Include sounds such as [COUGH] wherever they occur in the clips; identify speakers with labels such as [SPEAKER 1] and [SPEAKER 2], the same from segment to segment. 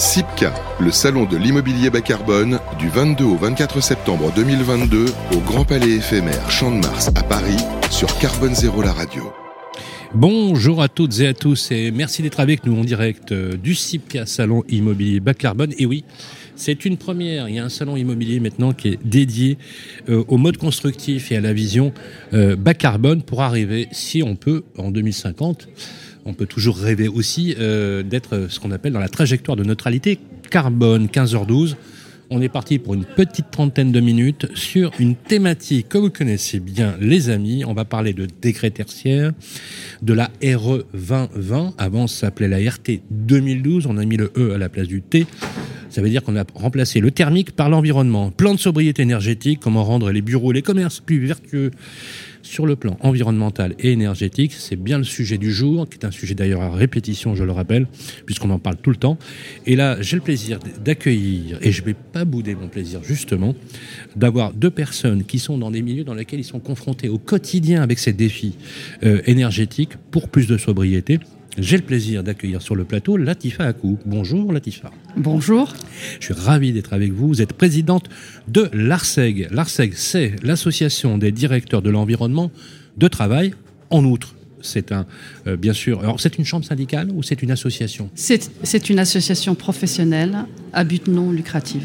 [SPEAKER 1] SIPCA, le salon de l'immobilier bas carbone, du 22 au 24 septembre 2022 au Grand Palais éphémère Champ de Mars à Paris sur Carbone Zéro la radio.
[SPEAKER 2] Bonjour à toutes et à tous et merci d'être avec nous en direct euh, du SIPCA Salon Immobilier Bas Carbone. Et oui, c'est une première. Il y a un salon immobilier maintenant qui est dédié euh, au mode constructif et à la vision euh, bas carbone pour arriver, si on peut, en 2050 on peut toujours rêver aussi euh, d'être ce qu'on appelle dans la trajectoire de neutralité carbone 15h12. On est parti pour une petite trentaine de minutes sur une thématique que vous connaissez bien, les amis. On va parler de décret tertiaire, de la RE 2020. Avant, ça s'appelait la RT 2012. On a mis le E à la place du T. Ça veut dire qu'on a remplacé le thermique par l'environnement. Plan de sobriété énergétique, comment rendre les bureaux, les commerces plus vertueux sur le plan environnemental et énergétique. C'est bien le sujet du jour, qui est un sujet d'ailleurs à répétition, je le rappelle, puisqu'on en parle tout le temps. Et là, j'ai le plaisir d'accueillir, et je ne vais pas bouder mon plaisir justement, d'avoir deux personnes qui sont dans des milieux dans lesquels ils sont confrontés au quotidien avec ces défis euh, énergétiques pour plus de sobriété. J'ai le plaisir d'accueillir sur le plateau Latifa Akou. Bonjour Latifa.
[SPEAKER 3] Bonjour.
[SPEAKER 2] Je suis ravi d'être avec vous. Vous êtes présidente de l'ARSEG. L'ARSEG, c'est l'association des directeurs de l'environnement de travail. En outre, c'est un, euh, bien sûr, alors c'est une chambre syndicale ou c'est une association?
[SPEAKER 3] C'est une association professionnelle à but non lucratif.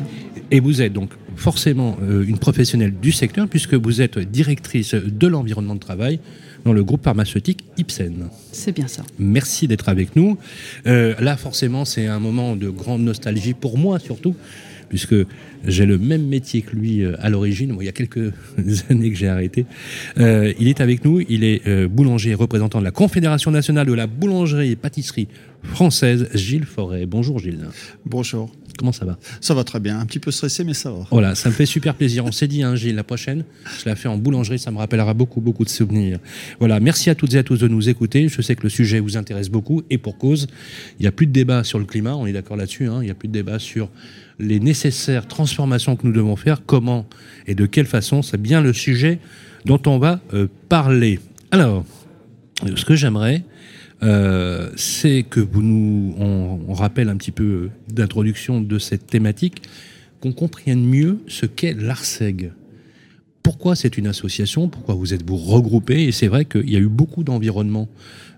[SPEAKER 2] Et vous êtes donc forcément euh, une professionnelle du secteur puisque vous êtes directrice de l'environnement de travail dans le groupe pharmaceutique Ipsen.
[SPEAKER 3] C'est bien ça.
[SPEAKER 2] Merci d'être avec nous. Euh, là, forcément, c'est un moment de grande nostalgie pour moi surtout, puisque j'ai le même métier que lui euh, à l'origine. il y a quelques [LAUGHS] années que j'ai arrêté. Euh, il est avec nous. Il est euh, boulanger représentant de la Confédération nationale de la boulangerie et pâtisserie française, Gilles Forêt. Bonjour Gilles.
[SPEAKER 4] Bonjour.
[SPEAKER 2] Comment ça va
[SPEAKER 4] Ça va très bien. Un petit peu stressé, mais ça va.
[SPEAKER 2] Voilà, ça me fait super plaisir. On s'est dit, hein, Gilles, la prochaine, je la fais en boulangerie, ça me rappellera beaucoup, beaucoup de souvenirs. Voilà, merci à toutes et à tous de nous écouter. Je sais que le sujet vous intéresse beaucoup et pour cause. Il n'y a plus de débat sur le climat, on est d'accord là-dessus. Hein. il n'y a plus de débat sur les nécessaires transformations que nous devons faire, comment et de quelle façon. C'est bien le sujet dont on va euh, parler. Alors, ce que j'aimerais, euh, c'est que vous nous, on, rappelle un petit peu d'introduction de cette thématique, qu'on comprenne mieux ce qu'est l'ARSEG. Pourquoi c'est une association? Pourquoi vous êtes vous regroupés? Et c'est vrai qu'il y a eu beaucoup d'environnements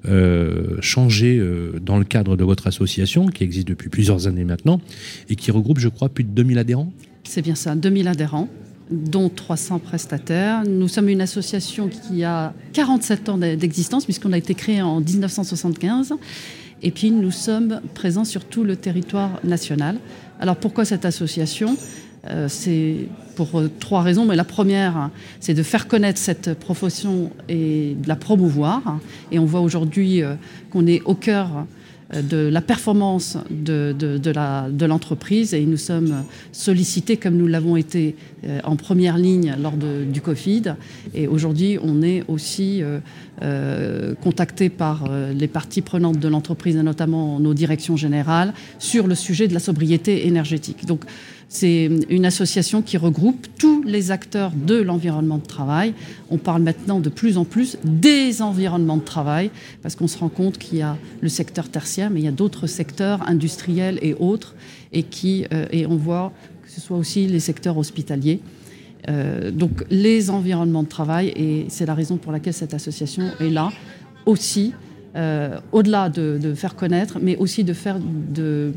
[SPEAKER 2] euh, changés euh, dans le cadre de votre association, qui existe depuis plusieurs années maintenant, et qui regroupe, je crois, plus de 2000 adhérents.
[SPEAKER 3] C'est bien ça, 2000 adhérents dont 300 prestataires. Nous sommes une association qui a 47 ans d'existence puisqu'on a été créé en 1975. Et puis nous sommes présents sur tout le territoire national. Alors pourquoi cette association? Euh, C'est pour euh, trois raisons, mais la première, c'est de faire connaître cette profession et de la promouvoir. Et on voit aujourd'hui euh, qu'on est au cœur de la performance de, de, l'entreprise et nous sommes sollicités comme nous l'avons été euh, en première ligne lors du Covid. Et aujourd'hui, on est aussi euh, euh, contacté par les parties prenantes de l'entreprise et notamment nos directions générales sur le sujet de la sobriété énergétique. Donc, c'est une association qui regroupe tous les acteurs de l'environnement de travail. On parle maintenant de plus en plus des environnements de travail, parce qu'on se rend compte qu'il y a le secteur tertiaire, mais il y a d'autres secteurs industriels et autres, et, euh, on voit que ce soit aussi les secteurs hospitaliers. Euh, donc les environnements de travail, et c'est la raison pour laquelle cette association est là, aussi, euh, au-delà de, de, faire connaître, mais aussi de faire de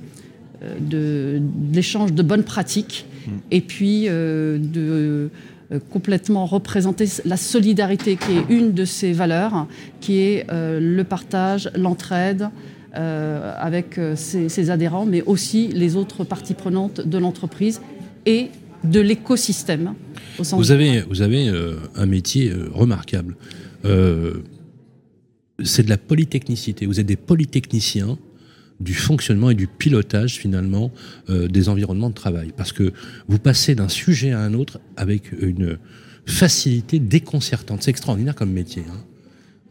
[SPEAKER 3] de, l'échange de bonnes pratiques mm. et puis euh, de euh, complètement représenter la solidarité qui est une de ces valeurs, qui est euh, le partage, l'entraide avec ses, adhérents, mais aussi les autres parties prenantes de l'entreprise et de l'écosystème.
[SPEAKER 2] Vous avez, vous avez un métier remarquable. c'est de la polytechnicité. Vous êtes des polytechniciens du fonctionnement et du pilotage finalement euh, des environnements de travail. Parce que vous passez d'un sujet à un autre avec une facilité déconcertante. C'est extraordinaire comme métier. Hein.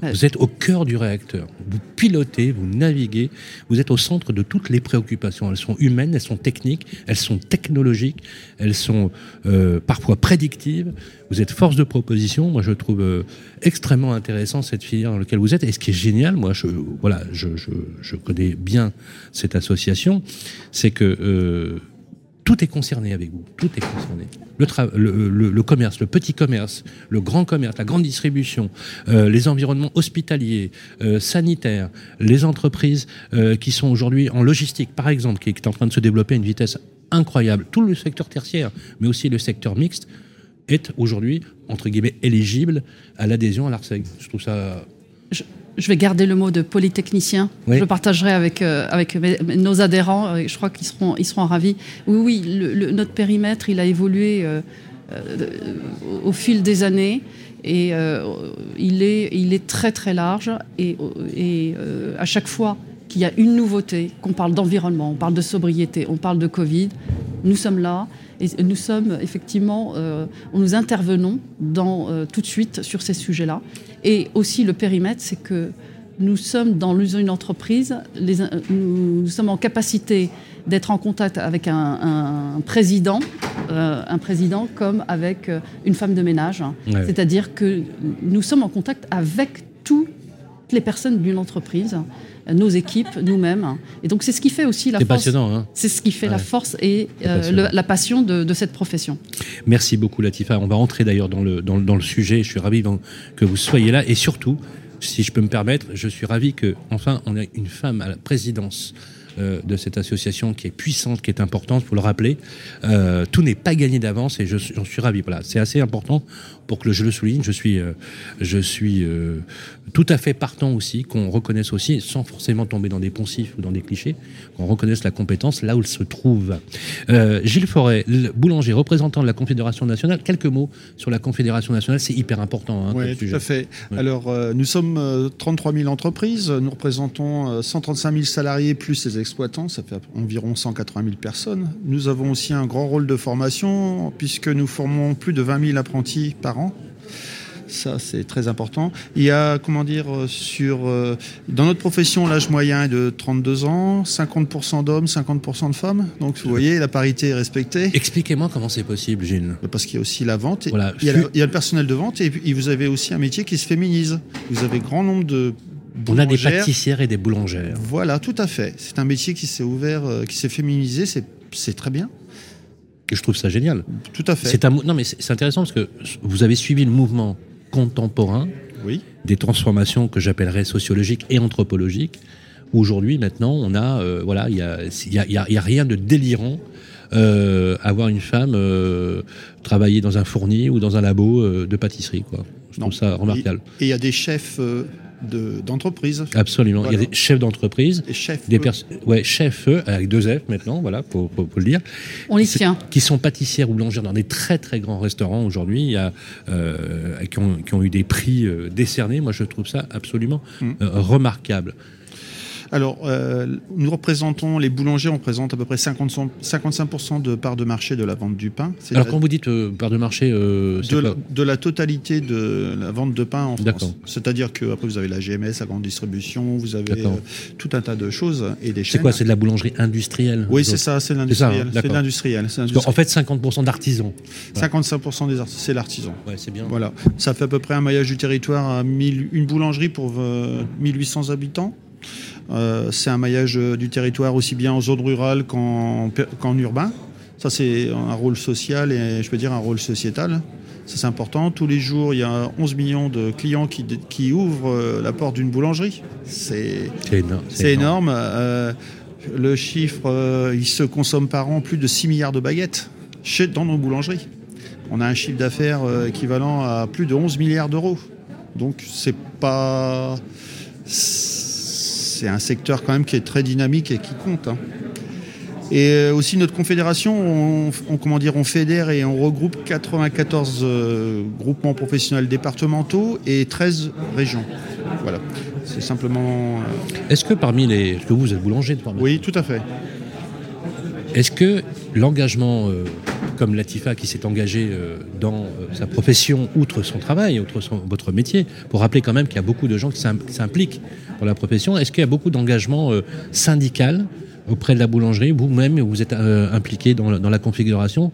[SPEAKER 2] Vous êtes au cœur du réacteur. Vous pilotez, vous naviguez, vous êtes au centre de toutes les préoccupations. Elles sont humaines, elles sont techniques, elles sont technologiques, elles sont euh, parfois prédictives. Vous êtes force de proposition. Moi, je trouve euh, extrêmement intéressant cette filière dans laquelle vous êtes. Et ce qui est génial, moi, je, voilà, je, connais bien cette association, c'est que euh, tout est concerné avec vous. Tout est concerné. Le, commerce, le petit commerce, le grand commerce, la grande distribution, euh, les environnements hospitaliers, euh, sanitaires, les entreprises euh, qui sont aujourd'hui en logistique, par exemple, qui est en train de se développer à une vitesse incroyable. Tout le secteur tertiaire, mais aussi le secteur mixte, est aujourd'hui, entre guillemets, éligible à l'adhésion à l'ARSEG. Je trouve ça
[SPEAKER 3] vais garder le mot de polytechnicien. Je le partagerai avec, euh, avec nos adhérents. Je crois qu'ils seront, ils seront ravis. Oui, oui, le, notre périmètre, il a évolué euh, euh, au fil des années. Et il, est, il est très très large. Et, et à chaque fois qu'il y a une nouveauté, qu'on parle d'environnement, on parle de sobriété, on parle de Covid, nous sommes là. Et nous sommes effectivement, euh, nous intervenons dans, tout de suite sur ces sujets-là. Et aussi le périmètre, c'est que nous sommes dans une entreprise, les, nous, sommes en capacité d'être en contact avec un, président, euh, un président comme avec euh, une femme de ménage. C'est-à-dire que nous sommes en contact avec toutes les personnes d'une entreprise, nos équipes, nous-mêmes. Et donc c'est ce qui fait aussi la force.
[SPEAKER 2] passionnant. Hein
[SPEAKER 3] c'est ce qui fait la force et euh, la passion de, cette profession.
[SPEAKER 2] Merci beaucoup Latifa. On va rentrer d'ailleurs dans le, dans, dans, le sujet. Je suis ravi que vous soyez là et surtout, si je peux me permettre, je suis ravi que enfin on ait une femme à la présidence euh, de cette association qui est puissante, qui est importante, pour le rappeler. Euh, tout n'est pas gagné d'avance et j'en suis ravi. Voilà, c'est assez important pour que je le souligne. Je suis, euh, je suis tout à fait partant aussi qu'on reconnaisse aussi, sans forcément tomber dans des poncifs ou dans des clichés, qu'on reconnaisse la compétence là où elle se trouve. Gilles Forêt, boulanger, représentant de la Confédération nationale. Quelques mots sur la Confédération nationale, c'est hyper important.
[SPEAKER 4] Hein, oui, tout à fait. Alors, nous sommes 33 000 entreprises, nous représentons 135 000 salariés plus les exploitants, ça fait environ 180 000 personnes. Nous avons aussi un grand rôle de formation, puisque nous formons plus de 20 000 apprentis par an. Ça, c'est très important. Il y a, comment dire, sur, euh, dans notre profession, l'âge moyen est de 32 ans, 50% d'hommes, 50% de femmes. Donc, vous voyez, la parité est respectée.
[SPEAKER 2] Expliquez-moi comment c'est possible, Gilles.
[SPEAKER 4] Parce qu'il y a aussi la vente. il, y a il, y a le personnel de vente et, et vous avez aussi un métier qui se féminise. Vous avez grand nombre de
[SPEAKER 2] on a des pâtissières et des boulangères.
[SPEAKER 4] Voilà, tout à fait. C'est un métier qui s'est ouvert, euh, qui s'est féminisé, c'est très bien.
[SPEAKER 2] Et je trouve ça génial.
[SPEAKER 4] Tout à fait.
[SPEAKER 2] C'est non, mais c'est intéressant parce que vous avez suivi le mouvement contemporain
[SPEAKER 4] oui.
[SPEAKER 2] des transformations que j'appellerais sociologiques et anthropologiques. Aujourd'hui, maintenant, on a, euh, voilà, il y a, y, a, y a, rien de délirant euh, avoir une femme travailler dans un fourni ou dans un labo de pâtisserie, quoi. Je trouve ça remarquable.
[SPEAKER 4] Et il y a des chefs d'entreprise.
[SPEAKER 2] Absolument. Il y a des chefs d'entreprise.
[SPEAKER 4] Des chefs.
[SPEAKER 2] Des ouais, chefs avec deux F maintenant, voilà, pour, pour, le dire.
[SPEAKER 3] On y tient.
[SPEAKER 2] Qui sont pâtissières ou boulangères dans des très très grands restaurants aujourd'hui. Il y a euh, qui, ont, qui, ont, eu des prix euh, décernés. Moi, je trouve ça absolument mm. euh, remarquable.
[SPEAKER 4] Alors, euh, nous représentons, les boulangers, on représente à peu près 50, 55% de part de marché de la vente du pain.
[SPEAKER 2] Alors, quand vous dites euh, part de marché, euh,
[SPEAKER 4] de, la, de, la, totalité de la vente de pain en France. C'est-à-dire qu'après, vous avez la GMS, la grande distribution, vous avez tout un tas de choses et des
[SPEAKER 2] C'est quoi C'est de la boulangerie industrielle
[SPEAKER 4] Oui, c'est ça, c'est l'industriel. Hein, c'est l'industriel.
[SPEAKER 2] En fait, 50% d'artisans.
[SPEAKER 4] 55% des c'est l'artisan.
[SPEAKER 2] Ouais, c'est bien.
[SPEAKER 4] Voilà. Ça fait à peu près un maillage du territoire à 1000, une boulangerie pour 1800 habitants. Euh, c'est un maillage euh, du territoire aussi bien en zone rurale qu'en urbain. Ça, c'est un rôle social et je peux dire un rôle sociétal. Ça, c'est important. Tous les jours, il y a 11 millions de clients qui, qui ouvrent euh, la porte d'une boulangerie. C'est énorme. le chiffre, il se consomme par an plus de 6 milliards de baguettes chez, dans nos boulangeries. On a un chiffre d'affaires équivalent à plus de 11 milliards d'euros. Donc, c'est pas c'est un secteur quand même qui est très dynamique et qui compte. Hein. Et euh, aussi notre confédération, on, comment dire, on fédère et on regroupe 94 euh, groupements professionnels départementaux et 13 régions. Voilà, c'est simplement.
[SPEAKER 2] Euh, Est-ce que parmi les, est-ce que vous êtes boulanger de
[SPEAKER 4] Oui, tout à fait.
[SPEAKER 2] Est-ce que l'engagement, euh, comme Latifa qui s'est engagé euh, dans euh, sa profession, outre son travail, outre votre métier, pour rappeler quand même qu'il y a beaucoup de gens qui s'im- qui s'impliquent dans la profession, est-ce qu'il y a beaucoup d'engagement euh, syndical auprès de la boulangerie? Vous-même, vous êtes euh, impliqué dans, la- configuration,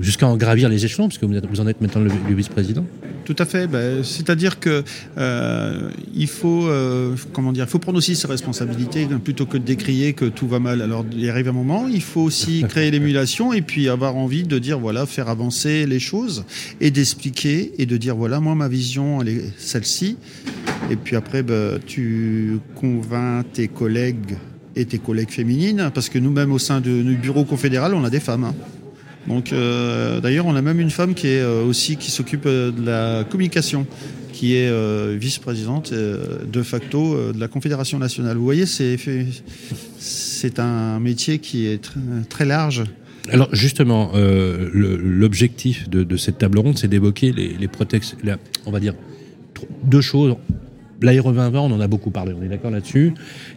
[SPEAKER 2] jusqu'à en gravir les échelons, parce que vous, êtes- vous en êtes maintenant le, le vice-président
[SPEAKER 4] Tout à fait. Ben, C'est-à-dire que euh, il faut euh, comment dire, il faut prendre aussi ses responsabilités plutôt que de décrier que tout va mal. Alors il arrive un moment, il faut aussi [LAUGHS] créer l'émulation et puis avoir envie de dire voilà, faire avancer les choses et d'expliquer et de dire voilà, moi ma vision elle est celle-ci. Et puis après, ben, tu convaincs tes collègues et tes collègues féminines parce que nous-mêmes au sein de- du bureau confédéral, on a des femmes. hein. Donc, euh, d'ailleurs, on a même une femme qui euh, s'occupe euh, de la communication, qui est vice-présidente de facto de la Confédération nationale. Vous voyez, c'est un métier qui est tr- très large.
[SPEAKER 2] Alors justement, l'objectif de, cette table ronde, c'est d'évoquer les, les on va dire deux choses. L'aéro 2020, on en a beaucoup parlé, on est d'accord là-dessus.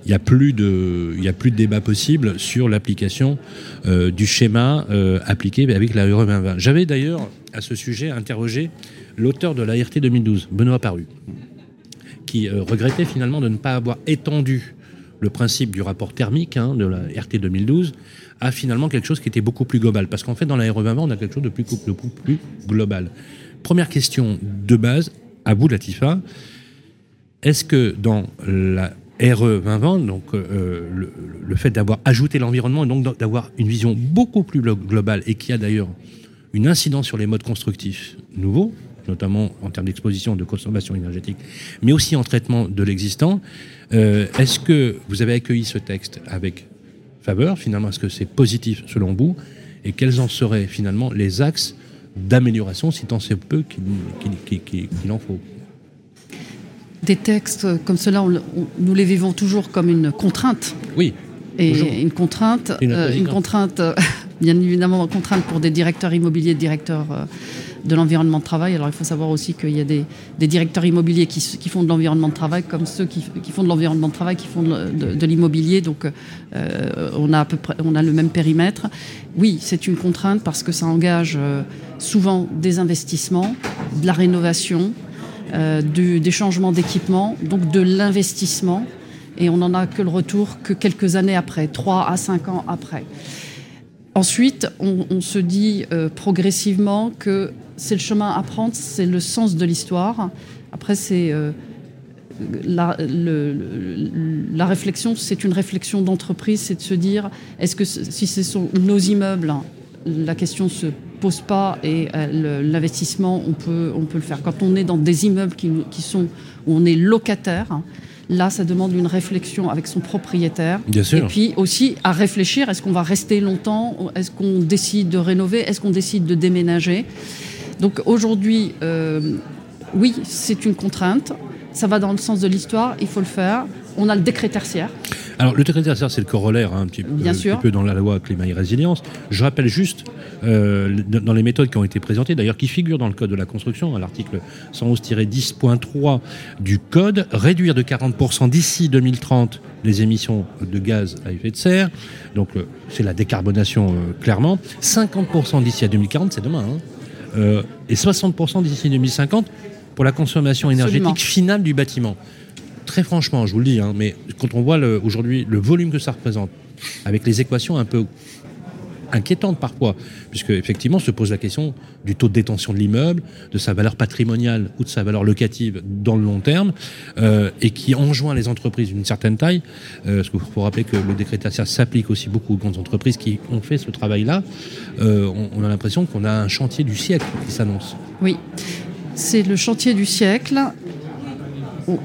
[SPEAKER 2] Il n'y a plus de, a plus de débat possible sur l'application euh, du schéma euh, appliqué avec l'aéro 2020. J'avais d'ailleurs à ce sujet interrogé l'auteur de la RT 2012, Benoît Paru, qui euh, regrettait finalement de ne pas avoir étendu le principe du rapport thermique hein, de la RT 2012 à finalement quelque chose qui était beaucoup plus global. Parce qu'en fait, dans l'aéro 2020, on a quelque chose de plus, plus global. Première question de base, à vous, Latifa. Est-ce que dans la RE 2020, donc euh, le, fait d'avoir ajouté l'environnement et donc d'avoir une vision beaucoup plus glo- globale et qui a d'ailleurs une incidence sur les modes constructifs nouveaux, notamment en termes d'exposition, de consommation énergétique, mais aussi en traitement de l'existant, euh, est-ce que vous avez accueilli ce texte avec faveur Finalement, est-ce que c'est positif selon vous Et quels en seraient finalement les axes d'amélioration, si tant c'est peu qu'il en faut?
[SPEAKER 3] Des textes comme cela, on le- on- nous les vivons toujours comme une contrainte.
[SPEAKER 2] Oui,
[SPEAKER 3] Et
[SPEAKER 2] Toujours.
[SPEAKER 3] une contrainte,
[SPEAKER 2] Une
[SPEAKER 3] euh, une contrainte, euh, [LAUGHS] bien évidemment, une contrainte pour des directeurs immobiliers, directeurs euh, de l'environnement de travail. Alors il faut savoir aussi qu'il y a des, des directeurs immobiliers qui, font de l'environnement de travail, comme ceux qui, qui font de l'environnement de travail, qui font de, de- de l'immobilier. Donc euh, on a à peu près, on a le même périmètre. Oui, c'est une contrainte parce que ça engage souvent des investissements, de la rénovation, euh, des changements d'équipement, donc de l'investissement. Et on n'en a que le retour que quelques années après, 3 à 5 ans après. Ensuite, on, se dit euh, progressivement que c'est le chemin à prendre, c'est le sens de l'histoire. Après, c'est euh, la, la réflexion, c'est une réflexion d'entreprise, c'est de se dire est-ce que si ce sont nos immeubles, la question se pose pas et euh, l'investissement, on peut, on peut le faire. Quand on est dans des immeubles qui, qui sont où on est locataire, là, ça demande une réflexion avec son propriétaire.
[SPEAKER 2] Bien sûr.
[SPEAKER 3] Et puis aussi à réfléchir, est-ce qu'on va rester longtemps Est-ce qu'on décide de rénover Est-ce qu'on décide de déménager Donc aujourd'hui, euh, oui, c'est une contrainte. Ça va dans le sens de l'histoire, il faut le faire. On a le décret tertiaire.
[SPEAKER 2] Alors, le décret c'est le corollaire, hein, un, petit, peu-
[SPEAKER 3] Bien
[SPEAKER 2] un
[SPEAKER 3] sûr.
[SPEAKER 2] petit peu dans la loi climat et résilience. Je rappelle juste, euh, dans les méthodes qui ont été présentées, d'ailleurs qui figurent dans le Code de la construction, à l'article 111-10.3 du Code, réduire de 40% d'ici 2030 les émissions de gaz à effet de serre. Donc, euh, c'est la décarbonation, euh, clairement. 50% d'ici à 2040, c'est demain. hein. Euh, et 60% d'ici 2050 pour la consommation énergétique
[SPEAKER 3] Absolument.
[SPEAKER 2] finale du bâtiment très franchement, je vous le dis, hein, mais quand on voit aujourd'hui le volume que ça représente, avec les équations un peu inquiétantes parfois, puisque effectivement se pose la question du taux de détention de l'immeuble, de sa valeur patrimoniale ou de sa valeur locative dans le long terme, euh, et qui enjoint les entreprises d'une certaine taille, euh, parce qu'il faut rappeler que le décret s'applique aussi beaucoup aux grandes entreprises qui ont fait ce travail-là, euh, on, on a l'impression qu'on a un chantier du siècle qui s'annonce.
[SPEAKER 3] Oui, c'est le chantier du siècle. Au,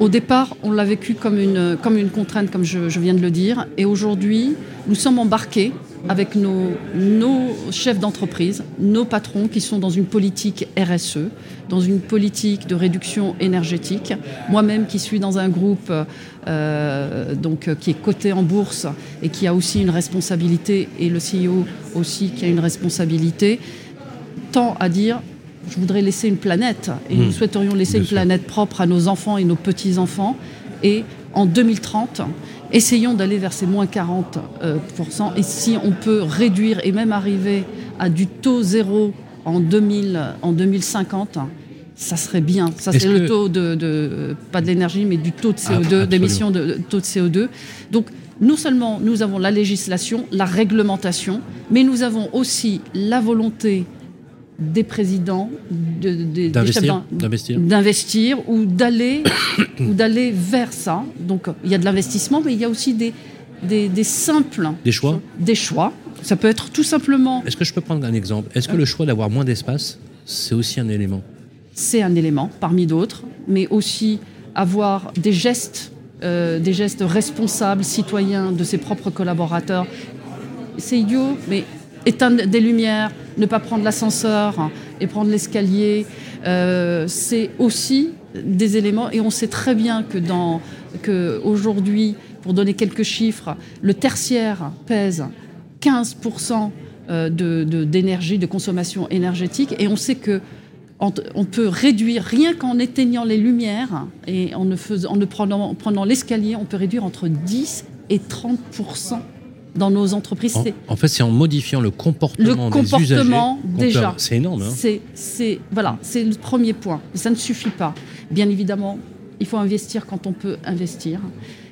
[SPEAKER 3] au départ, on l'a vécu comme une, contrainte, comme je, viens de le dire. Et aujourd'hui, nous sommes embarqués avec nos, chefs d'entreprise, nos patrons qui sont dans une politique RSE, dans une politique de réduction énergétique. Moi-même qui suis dans un groupe euh, donc, qui est coté en bourse et qui a aussi une responsabilité, et le CEO aussi qui a une responsabilité, tend à dire je voudrais laisser une planète et nous souhaiterions laisser
[SPEAKER 2] Bien
[SPEAKER 3] une
[SPEAKER 2] sûr.
[SPEAKER 3] planète propre à nos enfants et nos petits-enfants. Et en 2030, Essayons d'aller vers ces moins 40%. et si on peut réduire et même arriver à du taux zéro en, 2000, en 2050, ça serait bien. Ça, c'est le taux de, pas de l'énergie, mais du taux de CO2, d'émission de, taux de CO2. Donc, non seulement nous avons la législation, la réglementation, mais nous avons aussi la volonté des présidents d'investir ou d'aller [COUGHS] ou d'aller vers ça. Donc il y a de l'investissement, mais il y a aussi des, des, simples
[SPEAKER 2] des choix.
[SPEAKER 3] Des choix. Ça peut être tout simplement.
[SPEAKER 2] Est-ce que je peux prendre un exemple? Est-ce que le choix d'avoir moins d'espace, c'est aussi un élément?
[SPEAKER 3] C'est un élément parmi d'autres, mais aussi avoir des gestes, euh, des gestes responsables, citoyens de ses propres collaborateurs. C'est idiot, mais éteindre des lumières, ne pas prendre l'ascenseur et prendre l'escalier, euh, c'est aussi des éléments. Et on sait très bien que aujourd'hui, pour donner quelques chiffres, le tertiaire pèse 15% euh, d'énergie, de, de, consommation énergétique, et on sait que on peut réduire, rien qu'en éteignant les lumières et en ne, faisant, prenant l'escalier, on peut réduire entre 10 et 30 dans nos entreprises.
[SPEAKER 2] En, fait, c'est en modifiant le comportement, le comportement
[SPEAKER 3] déjà.
[SPEAKER 2] C'est énorme. Hein.
[SPEAKER 3] c'est voilà, c'est le premier point. Ça ne suffit pas. Bien évidemment, il faut investir quand on peut investir.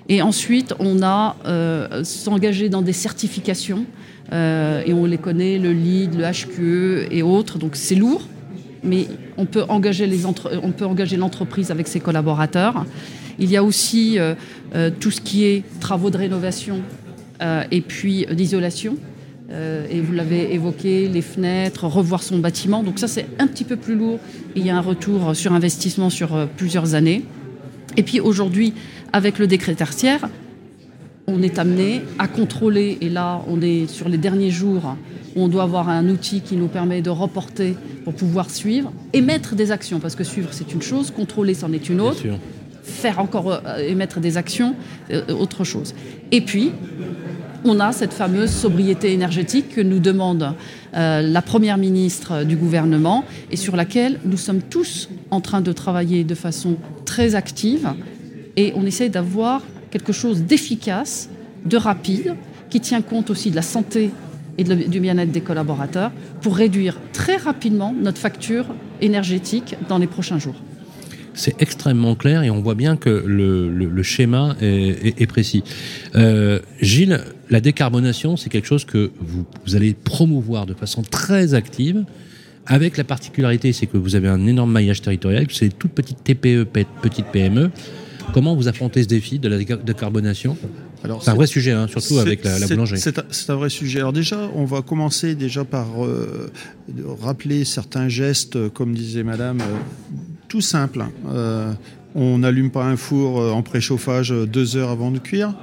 [SPEAKER 3] Et ensuite, on a euh, s'engager dans des certifications. Euh, et on les connaît, le LEED, le HQE et autres. Donc c'est lourd, mais on peut engager les on peut engager l'entreprise avec ses collaborateurs. Il y a aussi euh, tout ce qui est travaux de rénovation euh, et puis d'isolation. Euh, et vous l'avez évoqué, les fenêtres, revoir son bâtiment. Donc ça, c'est un petit peu plus lourd. il y a un retour sur investissement sur euh, plusieurs années. Et puis aujourd'hui, avec le décret tertiaire, on est amené à contrôler, et là on est sur les derniers jours, on doit avoir un outil qui nous permet de reporter pour pouvoir suivre, et mettre des actions, parce que suivre c'est une chose, contrôler c'en est une autre, faire encore émettre des actions, autre chose. Et puis, on a cette fameuse sobriété énergétique que nous demande euh, la Première ministre du gouvernement et sur laquelle nous sommes tous en train de travailler de façon très active. Et on essaie d'avoir quelque chose d'efficace, de rapide, qui tient compte aussi de la santé et du bien-être des collaborateurs pour réduire très rapidement notre facture énergétique dans les prochains jours
[SPEAKER 2] c'est extrêmement clair et on voit bien que le, schéma est, précis. Euh, Gilles, la décarbonation, c'est quelque chose que vous, allez promouvoir de façon très active. Avec la particularité, c'est que vous avez un énorme maillage territorial, que c'est des toutes petites TPE, petites PME. Comment vous affrontez ce défi de la décarbonation? C'est un vrai sujet, hein, surtout avec la, boulangerie.
[SPEAKER 4] C'est un vrai sujet. Alors déjà, on va commencer déjà par euh, rappeler certains gestes, comme disait Madame, euh, tout simple. Euh, on n'allume pas un four euh, en préchauffage deux heures avant de cuire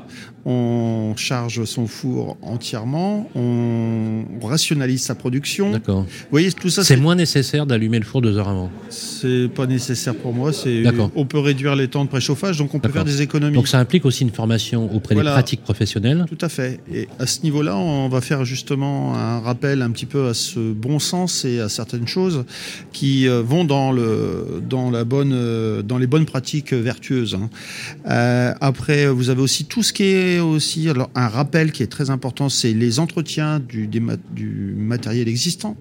[SPEAKER 4] on charge son four entièrement, on rationalise sa production.
[SPEAKER 2] D'accord. Vous voyez, tout ça. C'est moins nécessaire d'allumer le four deux heures avant.
[SPEAKER 4] C'est pas nécessaire pour moi. C'est. On peut réduire les temps de préchauffage, donc on peut faire des économies.
[SPEAKER 2] Donc ça implique aussi une formation auprès des pratiques professionnelles.
[SPEAKER 4] Tout à fait. Et à ce niveau-là, on va faire justement un rappel un petit peu à ce bon sens et à certaines choses qui euh, vont dans le dans la bonne euh, dans les bonnes pratiques vertueuses. Hein. Euh, après, vous avez aussi tout ce qui est aussi alors, un rappel qui est très important, c'est les entretiens du, du matériel existant.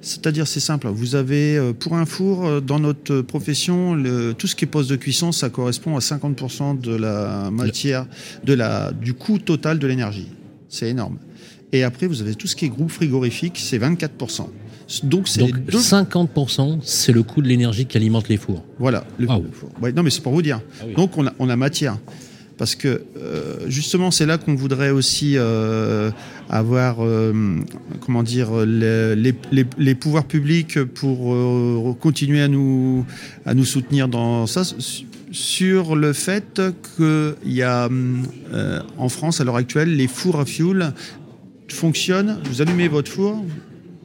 [SPEAKER 4] C'est-à-dire, c'est simple. Vous avez, euh, pour un four, euh, dans notre profession, le, tout ce qui est poste de cuisson, ça correspond à 50% de la matière, de la, du coût total de l'énergie. C'est énorme. Et après, vous avez tout ce qui est groupe frigorifique, c'est 24%.
[SPEAKER 2] Donc, c'est 50%, c'est le coût de l'énergie qui alimente les fours.
[SPEAKER 4] Voilà. Le, non, mais c'est pour vous dire. Ah Donc, on a, on a matière parce que euh, justement c'est là qu'on voudrait aussi euh, avoir euh, comment dire les, pouvoirs publics pour continuer à nous soutenir dans ça sur le fait qu'il y a en France à l'heure actuelle les fours à fioul fonctionnent. Vous allumez votre four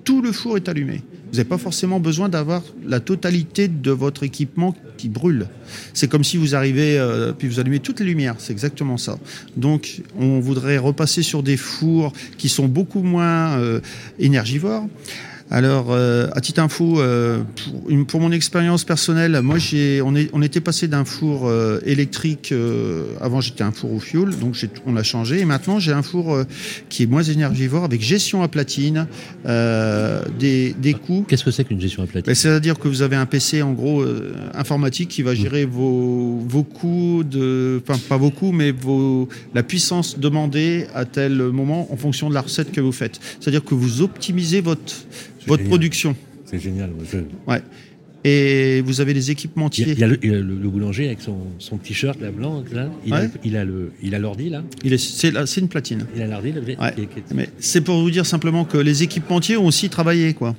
[SPEAKER 4] tout le four est allumé vous n'avez pas forcément besoin d'avoir la totalité de votre équipement qui brûle. C'est comme si vous arrivez, euh, puis vous allumez toutes les lumières. C'est exactement ça. Donc, on voudrait repasser sur des fours qui sont beaucoup moins euh, énergivores. Alors, euh, à titre info, euh, pour, une- pour mon expérience personnelle, moi, j'ai, on, est, on était passé d'un four euh, électrique. avant, j'étais un four au fioul, donc on l'a changé. Et maintenant, j'ai un four qui est moins énergivore, avec gestion à platine, des, des coûts.
[SPEAKER 2] Qu'est-ce que c'est qu'une gestion à platine?
[SPEAKER 4] Ben, C'est-à-dire que vous avez un PC en gros informatique qui va gérer vos, vos coûts, de, enfin pas vos coûts, mais vos, la puissance demandée à tel moment en fonction de la recette que vous faites. C'est-à-dire que vous optimisez votre, votre
[SPEAKER 2] génial.
[SPEAKER 4] production.
[SPEAKER 2] C'est génial. moi, je-
[SPEAKER 4] Ouais. Et vous avez les équipementiers.
[SPEAKER 2] il y a le, il y a le- le boulanger avec son, son t-shirt là, blanc, là. Il, a,
[SPEAKER 4] Ouais.
[SPEAKER 2] il a le, il a l'ordi là.
[SPEAKER 4] Il est, c'est, une platine.
[SPEAKER 2] Il a l'ordi là.
[SPEAKER 4] Ouais.
[SPEAKER 2] qui est- qui est-
[SPEAKER 4] Mais c'est pour vous dire simplement que les équipementiers ont aussi travaillé, quoi.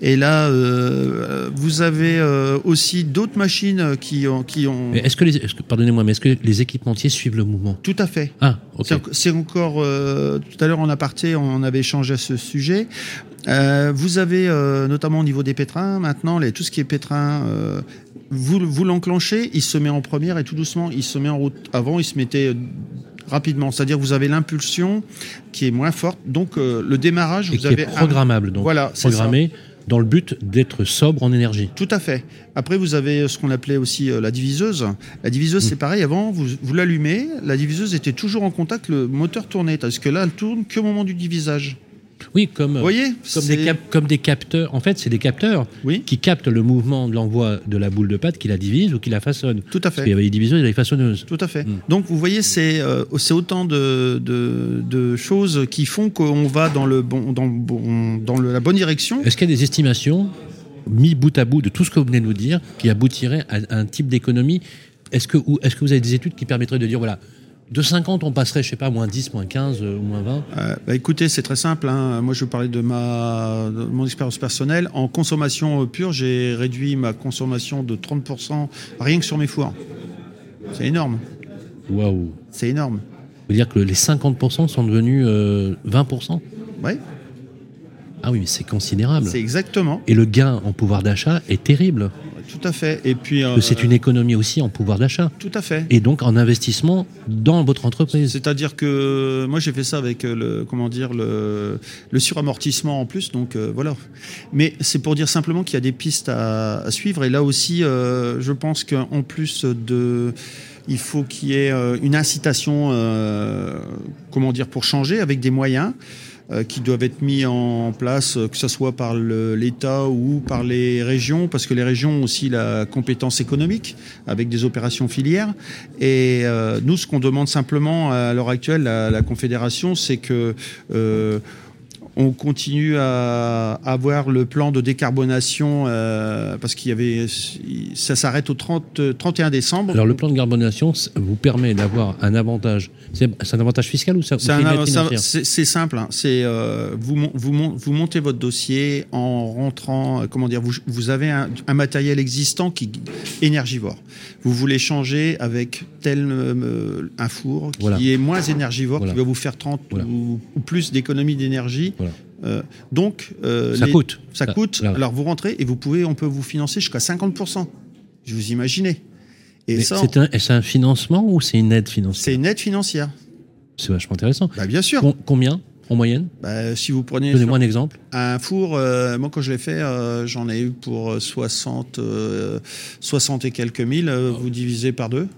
[SPEAKER 4] Et là, euh, vous avez euh, aussi d'autres machines qui ont, qui ont.
[SPEAKER 2] Mais Est-ce que les, est-ce que- pardonnez-moi, mais est-ce que les équipementiers suivent le mouvement?
[SPEAKER 4] Tout à fait.
[SPEAKER 2] Ah, ok.
[SPEAKER 4] C'est enc- C'est encore euh, tout à l'heure en aparté, on avait échangé à ce sujet. Euh, vous avez euh, notamment au niveau des pétrins maintenant, les, tout ce qui est pétrin, euh, vous, vous l'enclenchez, il se met en première et tout doucement il se met en route. Avant il se mettait euh, rapidement, c'est-à-dire vous avez l'impulsion qui est moins forte, donc euh, le démarrage
[SPEAKER 2] Et
[SPEAKER 4] vous
[SPEAKER 2] qui
[SPEAKER 4] avez
[SPEAKER 2] est
[SPEAKER 4] un-
[SPEAKER 2] programmable, donc
[SPEAKER 4] Voilà, c'est
[SPEAKER 2] programmé dans le but d'être sobre en énergie.
[SPEAKER 4] Tout à fait. Après, vous avez ce qu'on appelait aussi euh, la diviseuse. La diviseuse,
[SPEAKER 2] Mm.
[SPEAKER 4] c'est pareil. Avant, vous, vous l'allumez, la diviseuse était toujours en contact, le moteur tournait. Parce que là, elle tourne qu'au moment du divisage.
[SPEAKER 2] Oui, comme,
[SPEAKER 4] Vous voyez
[SPEAKER 2] comme, des cap- comme des capteurs. En fait, c'est des capteurs
[SPEAKER 4] Oui,
[SPEAKER 2] qui captent le mouvement de l'envoi de la boule de pâte, qui la divise ou qui la façonne.
[SPEAKER 4] tout à
[SPEAKER 2] Parce
[SPEAKER 4] fait.
[SPEAKER 2] qu'il y avait les et les façonneuses.
[SPEAKER 4] Tout à fait.
[SPEAKER 2] Mm.
[SPEAKER 4] Donc, vous voyez, c'est euh, autant de, de, de choses qui font qu'on va dans, le bon, dans, bon- dans le- la bonne direction.
[SPEAKER 2] Est-ce qu'il y a des estimations mis bout à bout de tout ce que vous venez de nous dire qui aboutirait à un type d'économie? Est-ce que, est-ce que vous avez des études qui permettraient de dire, voilà, de 50, on passerait, je sais pas, moins 10, moins 15, euh, ou moins 20
[SPEAKER 4] Euh, bah, écoutez, c'est très simple. hein. Moi, je vais parler de, ma, de mon expérience personnelle. En consommation euh, pure, j'ai réduit ma consommation de 30% rien que sur mes fours. C'est énorme.
[SPEAKER 2] Waouh
[SPEAKER 4] C'est énorme.
[SPEAKER 2] Veut dire que les 50% sont devenus euh, 20%
[SPEAKER 4] Ouais,
[SPEAKER 2] Ah oui, mais c'est considérable.
[SPEAKER 4] c'est exactement.
[SPEAKER 2] Et le gain en pouvoir d'achat est terrible.
[SPEAKER 4] Tout à fait. Et puis. euh,
[SPEAKER 2] c'est une économie aussi en pouvoir d'achat.
[SPEAKER 4] Tout à fait.
[SPEAKER 2] Et donc en investissement dans votre entreprise.
[SPEAKER 4] C'est-à-dire que moi j'ai fait ça avec euh, le comment dire le, le suramortissement en plus donc euh, voilà. Mais c'est pour dire simplement qu'il y a des pistes à, à suivre et là aussi euh, je pense qu'en plus de il faut qu'il y ait euh, une incitation euh, comment dire pour changer avec des moyens euh, qui doivent être mis en place, euh, que ce soit par l'État ou par les régions, parce que les régions ont aussi la compétence économique avec des opérations filières. Et euh, nous, ce qu'on demande simplement à l'heure actuelle à la Confédération, c'est que euh, on continue à avoir le plan de décarbonation euh, parce qu'il y avait, ça s'arrête au 30, 31 décembre.
[SPEAKER 2] Alors le plan de carbonation ça vous permet d'avoir un avantage. C'est un avantage fiscal ou ça
[SPEAKER 4] C'est simple. hein. C'est euh, vous, vous, vous montez votre dossier en rentrant. euh, Comment dire Vous, vous avez un, un matériel existant qui énergivore. Vous voulez changer avec tel euh, un four qui
[SPEAKER 2] Voilà.
[SPEAKER 4] est moins énergivore,
[SPEAKER 2] Voilà.
[SPEAKER 4] qui va vous faire 30
[SPEAKER 2] Voilà.
[SPEAKER 4] ou, ou plus d'économie d'énergie. Euh, donc euh,
[SPEAKER 2] Ça
[SPEAKER 4] les-
[SPEAKER 2] coûte.
[SPEAKER 4] Ça
[SPEAKER 2] Ça-
[SPEAKER 4] coûte.
[SPEAKER 2] là.
[SPEAKER 4] Alors vous rentrez et vous pouvez, on peut vous financer jusqu'à 50% Je vous imaginez. Et
[SPEAKER 2] c'est un, financement ou c'est une aide financière
[SPEAKER 4] c'est une aide financière.
[SPEAKER 2] C'est vachement intéressant.
[SPEAKER 4] Bah, bien sûr.
[SPEAKER 2] Com- combien en moyenne
[SPEAKER 4] Bah, si vous prenez
[SPEAKER 2] Donnez-moi un exemple.
[SPEAKER 4] Un four, euh, moi quand je l'ai fait, euh, j'en ai eu pour euh, 60, euh, 60 et quelques mille. euh, Vous divisez par deux.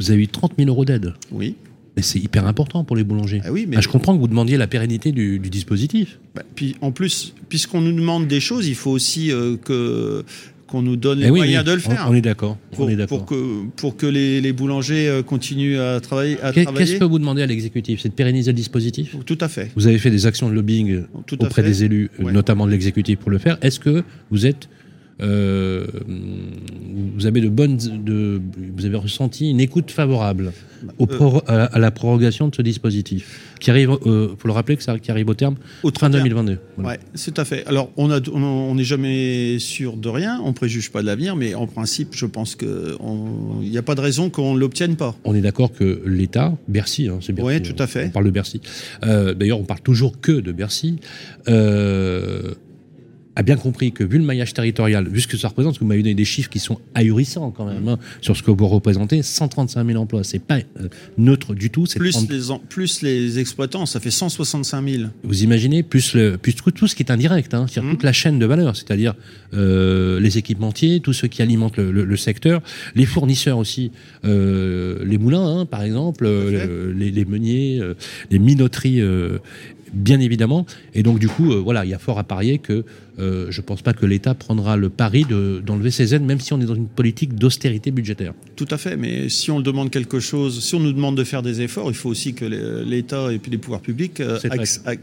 [SPEAKER 2] Vous avez eu 30 000 euros d'aide.
[SPEAKER 4] Oui.
[SPEAKER 2] Mais c'est hyper important pour les boulangers.
[SPEAKER 4] Ah oui, mais
[SPEAKER 2] Ah, je comprends que vous demandiez la pérennité du, du dispositif.
[SPEAKER 4] bah, puis en plus, puisqu'on nous demande des choses, il faut aussi euh, que qu'on nous donne les
[SPEAKER 2] Eh oui,
[SPEAKER 4] moyens
[SPEAKER 2] oui,
[SPEAKER 4] de le faire.
[SPEAKER 2] On, est d'accord.
[SPEAKER 4] pour,
[SPEAKER 2] On est d'accord.
[SPEAKER 4] pour que pour que les, les boulangers euh, continuent à travailler. À
[SPEAKER 2] Qu'est- Qu'est-ce
[SPEAKER 4] travailler.
[SPEAKER 2] que vous demandez à l'exécutif C'est de pérenniser le dispositif?
[SPEAKER 4] Tout à fait.
[SPEAKER 2] Vous avez fait des actions de lobbying
[SPEAKER 4] Tout
[SPEAKER 2] auprès des élus,
[SPEAKER 4] Ouais.
[SPEAKER 2] notamment de l'exécutif, pour le faire. Est-ce que vous êtes, euh, vous avez de bonnes, de, vous avez ressenti une écoute favorable au
[SPEAKER 4] Euh.
[SPEAKER 2] pro- à, la, à la prorogation de ce dispositif, qui arrive, euh, faut le rappeler que ça qui arrive au terme
[SPEAKER 4] Au
[SPEAKER 2] fin
[SPEAKER 4] 31.
[SPEAKER 2] 2022. Voilà.
[SPEAKER 4] Ouais, c'est tout à fait. Alors, on a, on on n'est jamais sûr de rien, on préjuge pas de l'avenir, mais en principe, je pense que il n'y a pas de raison qu'on l'obtienne pas.
[SPEAKER 2] On est d'accord que l'État, Bercy, hein, c'est Bercy.
[SPEAKER 4] Ouais, tout à fait.
[SPEAKER 2] On parle de Bercy. Euh, D'ailleurs, on parle toujours que de Bercy. euh, a bien compris que vu le maillage territorial, vu ce que ça représente, parce que vous m'avez donné des chiffres qui sont ahurissants quand même, hein, sur ce que vous représentez, 135 000 emplois, c'est pas euh, neutre du tout.
[SPEAKER 4] Plus, les plus les exploitants, ça fait 165 000.
[SPEAKER 2] Vous imaginez, plus, le, plus tout, ce qui est indirect, hein, c'est-à-dire mmh. toute la chaîne de valeur, c'est-à-dire euh, les équipementiers, tous ceux qui alimentent le, secteur, les fournisseurs aussi, euh, les moulins, hein, par exemple, les, les, meuniers, les minoteries bien évidemment. Et donc, du coup, voilà, il y a fort à parier que euh, je ne pense pas que l'État prendra le pari d'enlever ces aides, même si on est dans une politique d'austérité budgétaire.
[SPEAKER 4] Tout à fait, mais si on demande quelque chose, si on nous demande de faire des efforts, il faut aussi que l'État et puis les pouvoirs publics euh,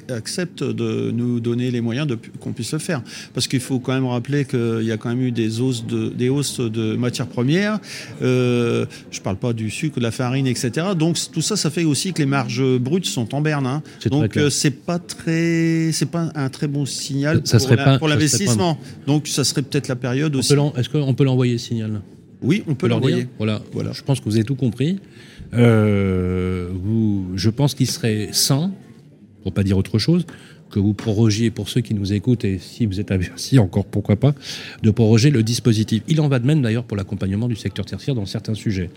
[SPEAKER 4] acceptent de nous donner les moyens qu'on puisse le faire. Parce qu'il faut quand même rappeler qu'il y a quand même eu des hausses de, des hausses de matières premières. Euh, je ne parle pas du sucre, de la farine, etc. Donc tout ça, ça fait aussi que les marges brutes sont en berne. Hein. Donc c'est pas très, c'est pas un très bon signal. Ça pour serait pas pour l'investissement. Donc ça serait peut-être la période aussi.
[SPEAKER 2] Est-ce qu'on peut l'envoyer signal?
[SPEAKER 4] Oui, on peut l'envoyer.
[SPEAKER 2] Voilà. voilà. Je pense que vous avez tout compris. Euh, vous, je pense qu'il serait sain, pour pas dire autre chose, que vous prorogiez pour ceux qui nous écoutent et si vous êtes avertis, [LAUGHS] encore pourquoi pas, de proroger le dispositif. Il en va de même d'ailleurs pour l'accompagnement du secteur tertiaire dans certains sujets.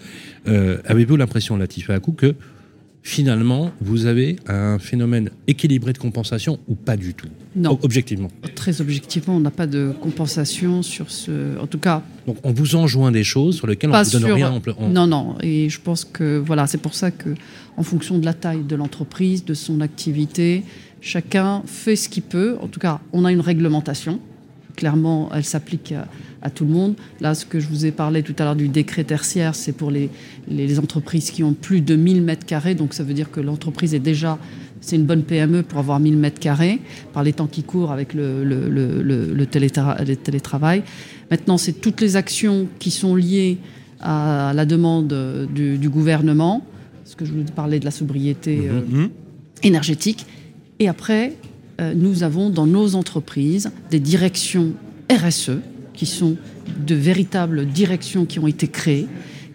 [SPEAKER 2] Euh, avez-vous l'impression, Latif coup que finalement, vous avez un phénomène équilibré de compensation ou pas du tout?
[SPEAKER 3] Non.
[SPEAKER 2] Objectivement
[SPEAKER 3] Très objectivement, on n'a pas de compensation sur ce. En tout cas.
[SPEAKER 2] Donc on vous enjoint des choses sur lesquelles on ne vous donne rien en...
[SPEAKER 3] Non, non. Et je pense que voilà, c'est pour ça que, en fonction de la taille de l'entreprise, de son activité, chacun fait ce qu'il peut. En tout cas, on a une réglementation. Clairement, elle s'applique à tout le monde. Là, ce que je vous ai parlé tout à l'heure du décret tertiaire, c'est pour les, les, entreprises qui ont plus de 1000 mètres carrés. Donc, ça veut dire que l'entreprise est déjà, c'est une bonne PME pour avoir 1000 mètres carrés par les temps qui courent avec le, le, le, télétravail. Maintenant, c'est toutes les actions qui sont liées à la demande du, gouvernement, ce que je vous parlais de la sobriété euh, mmh. énergétique. Et après, euh, nous avons dans nos entreprises des directions RSE qui sont de véritables directions qui ont été créées.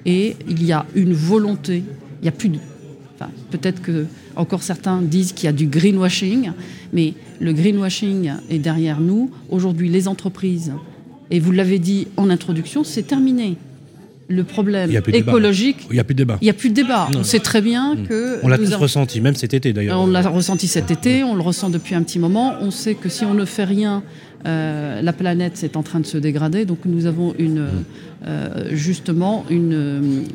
[SPEAKER 3] Et il y a une volonté, il y a plus de. Peut-être que encore certains disent qu'il y a du greenwashing, mais le greenwashing est derrière nous. Aujourd'hui, les entreprises, et vous l'avez dit en introduction, c'est terminé le problème écologique.
[SPEAKER 2] Il n'y a plus de débat.
[SPEAKER 3] Il n'y a plus de débat. On sait très bien que.
[SPEAKER 2] On l'a tous ressenti, même cet été d'ailleurs.
[SPEAKER 3] On l'a ressenti cet été, on le ressent depuis un petit moment. On sait que si on ne fait rien, euh, la planète est en train de se dégrader. Donc nous avons une, hmm. euh, justement une,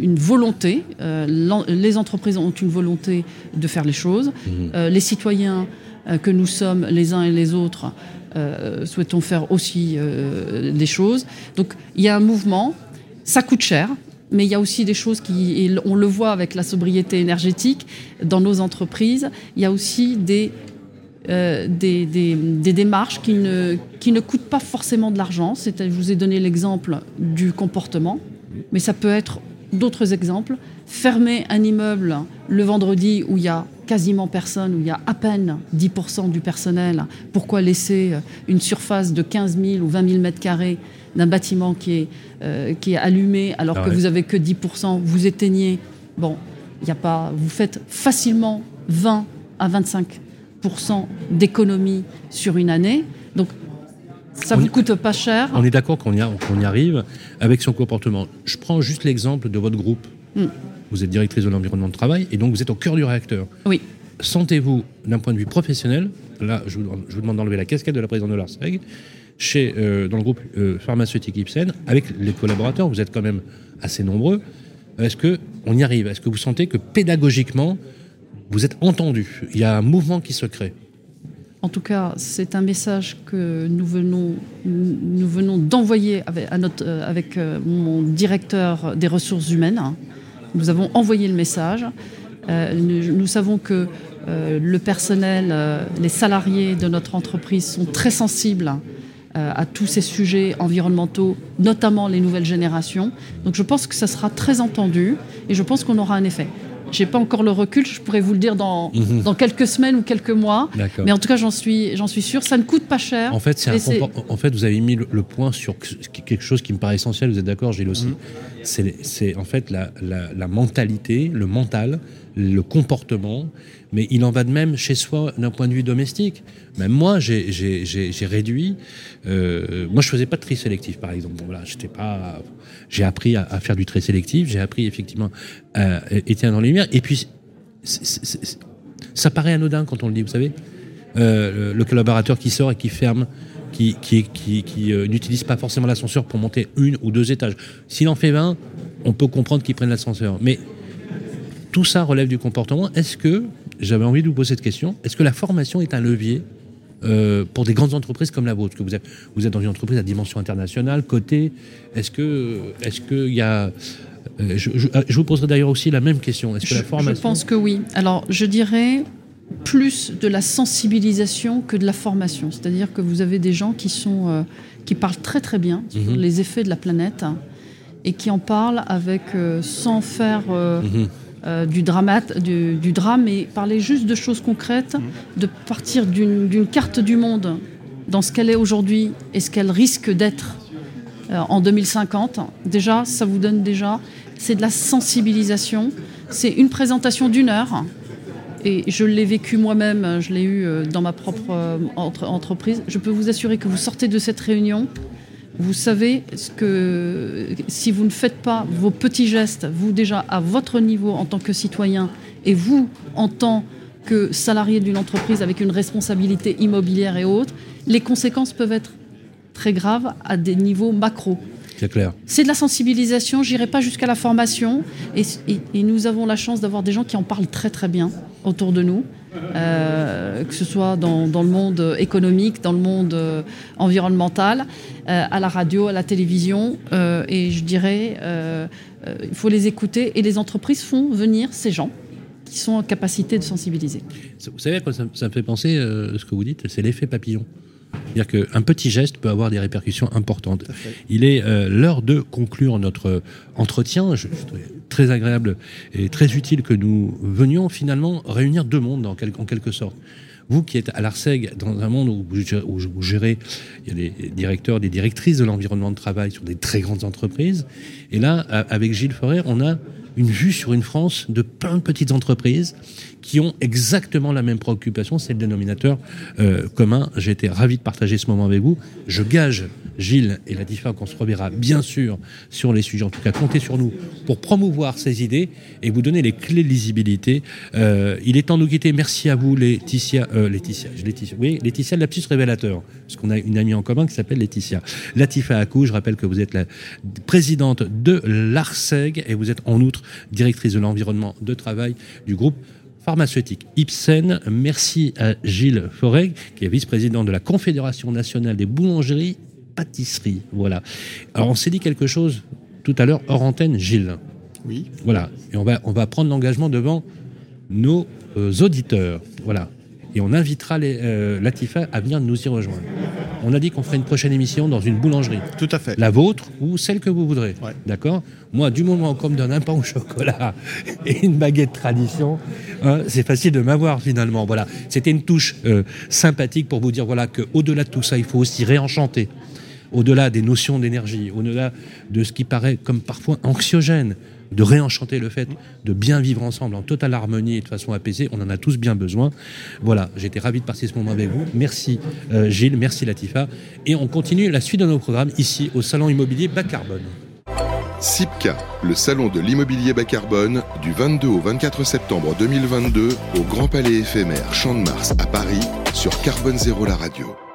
[SPEAKER 3] une volonté. Euh, les entreprises ont une volonté de faire les choses. Hmm. les citoyens que nous sommes les uns et les autres souhaitons faire aussi des choses. Donc il y a un mouvement ça coûte cher, mais il y a aussi des choses qui, on le voit avec la sobriété énergétique dans nos entreprises, il y a aussi des, euh, des, démarches qui ne, qui ne coûtent pas forcément de l'argent. Je vous ai donné l'exemple du comportement, mais ça peut être d'autres exemples. Fermer un immeuble le vendredi où il y a quasiment personne, où il y a à peine 10% du personnel, pourquoi laisser une surface de 15 000 ou 20 000 mètres carrés d'un bâtiment qui est, euh, qui est allumé alors ah que vous avez que 10%, vous éteignez. Bon, il a pas, vous faites facilement 20 à 25% d'économie sur une année. Donc, ça ne vous coûte pas cher.
[SPEAKER 2] On est d'accord qu'on y, y, arrive avec son comportement. Je prends juste l'exemple de votre groupe. Hmm. Vous êtes directrice de l'environnement de travail et donc vous êtes au cœur du réacteur.
[SPEAKER 3] Oui.
[SPEAKER 2] Sentez-vous, d'un point de vue professionnel, là, je vous, je vous demande d'enlever la casquette de la présidente de l'ARSEG, chez, euh, dans le groupe euh, pharmaceutique Ipsen, avec les collaborateurs, vous êtes quand même assez nombreux. Est-ce qu'on y arrive? Est-ce que vous sentez que pédagogiquement, vous êtes entendu? Il y a un mouvement qui se crée
[SPEAKER 3] en tout cas, c'est un message que nous venons, nous venons d'envoyer avec, euh, mon directeur des ressources humaines. Nous avons envoyé le message. nous, savons que le personnel, les salariés de notre entreprise sont très sensibles à tous ces sujets environnementaux, notamment les nouvelles générations. Donc je pense que ça sera très entendu et je pense qu'on aura un effet. Je n'ai pas encore le recul, je pourrais vous le dire dans, mhm. dans quelques semaines ou quelques mois. Mais en tout cas, j'en suis, j'en suis sûr. Ça ne coûte pas cher.
[SPEAKER 2] En fait, en fait vous avez mis le, point sur quelque chose qui me paraît essentiel. Vous êtes d'accord, Gilles aussi mhm. C'est en fait la, la, la, mentalité, le mental le comportement, mais il en va de même chez soi d'un point de vue domestique. Même moi, j'ai réduit. Euh, moi, je faisais pas de tri sélectif, par exemple. voilà, j'étais pas. J'ai appris à, faire du tri sélectif. J'ai appris effectivement éteindre dans les lumières. Et puis, ça paraît anodin quand on le dit, vous savez. Euh, le, collaborateur qui sort et qui ferme, qui, qui, qui, euh, n'utilise pas forcément l'ascenseur pour monter une ou deux étages. S'il en fait 20, on peut comprendre qu'il prenne l'ascenseur. Mais tout ça relève du comportement. Est-ce que, j'avais envie de vous poser cette question, est-ce que la formation est un levier euh, pour des grandes entreprises comme la vôtre? Que vous êtes, vous êtes dans une entreprise à dimension internationale, cotée. Est-ce que, est-ce qu'il y a je, vous poserai d'ailleurs aussi la même question. Est-ce que la formation...
[SPEAKER 3] Je pense que oui. Alors, je dirais plus de la sensibilisation que de la formation. C'est-à-dire que vous avez des gens qui, sont, euh, qui parlent très très bien sur mhm. les effets de la planète et qui en parlent avec, euh, sans faire euh, mhm. du, dramate, du, du, drame, mais parler juste de choses concrètes, de partir d'une carte du monde dans ce qu'elle est aujourd'hui et ce qu'elle risque d'être en 2050. Déjà, ça vous donne déjà, c'est de la sensibilisation. C'est une présentation d'une heure et je l'ai vécu moi-même, je l'ai eu euh, dans ma propre euh, entreprise. Je peux vous assurer que vous sortez de cette réunion, vous savez que si vous ne faites pas vos petits gestes, vous déjà à votre niveau en tant que citoyen et vous en tant que salarié d'une entreprise avec une responsabilité immobilière et autres, les conséquences peuvent être très graves à des niveaux macro.
[SPEAKER 2] C'est clair.
[SPEAKER 3] C'est de la sensibilisation, j'irai pas jusqu'à la formation. Et, nous avons la chance d'avoir des gens qui en parlent très très bien autour de nous, euh, que ce soit dans, le monde économique, dans le monde euh, environnemental, euh, à la radio, à la télévision. et je dirais, il faut les écouter. Et les entreprises font venir ces gens qui sont en capacité de sensibiliser.
[SPEAKER 2] Vous savez ça, ça me fait penser, ce que vous dites, c'est l'effet papillon. C'est-à-dire qu'un petit geste peut avoir des répercussions importantes. Il est euh, l'heure de conclure notre entretien. Je, très agréable et très utile que nous venions finalement réunir deux mondes en, quelque sorte. Vous qui êtes à l'ARSEG, dans un monde où vous, gérez, il y a des directeurs, des directrices de l'environnement de travail sur des très grandes entreprises. Et là, avec Gilles Forêt, on a une vue sur une France de plein de petites entreprises qui ont exactement la même préoccupation, c'est le dénominateur euh, commun. J'ai été ravi de partager ce moment avec vous. Je gage, Gilles et Latifa, qu'on se reverra bien sûr sur les sujets. En tout cas, comptez sur nous pour promouvoir ces idées et vous donner les clés de lisibilité. Euh, il est temps de nous quitter. Merci à vous, Laetitia. Euh, Laetitia, Laetitia, oui, Laetitia, la petite révélateur, parce qu'on a une amie en commun qui s'appelle Laetitia. Latifa Akou, je rappelle que vous êtes la présidente de l'ARSEG et vous êtes en outre directrice de l'environnement de travail du groupe pharmaceutique Ipsen. Merci à Gilles Foreg, qui est vice-président de la Confédération nationale des boulangeries pâtisseries. Voilà. Alors on s'est dit quelque chose tout à l'heure hors antenne, Gilles.
[SPEAKER 4] Oui.
[SPEAKER 2] Voilà. Et on va, on va prendre l'engagement devant nos euh, auditeurs. Voilà et on invitera les, euh, Latifa à venir nous y rejoindre. On a dit qu'on ferait une prochaine émission dans une boulangerie.
[SPEAKER 4] Tout à fait.
[SPEAKER 2] La vôtre ou celle que vous voudrez. D'accord Moi, du moment qu'on me donne un pain au chocolat [LAUGHS] et une baguette tradition, hein, c'est facile de m'avoir finalement. Voilà. C'était une touche euh, sympathique pour vous dire voilà qu'au-delà de tout ça, il faut aussi réenchanter au-delà des notions d'énergie, au-delà de ce qui paraît comme parfois anxiogène, de réenchanter le fait de bien vivre ensemble en totale harmonie et de façon apaisée. On en a tous bien besoin. Voilà, j'étais ravi de passer ce moment avec vous. Merci euh, Gilles, merci Latifa. Et on continue la suite de nos programmes ici au Salon Immobilier Bas Carbone.
[SPEAKER 1] SIPCA, le salon de l'immobilier bas carbone, du 22 au 24 septembre 2022 au Grand Palais éphémère Champ de Mars à Paris sur Carbone Zéro la radio.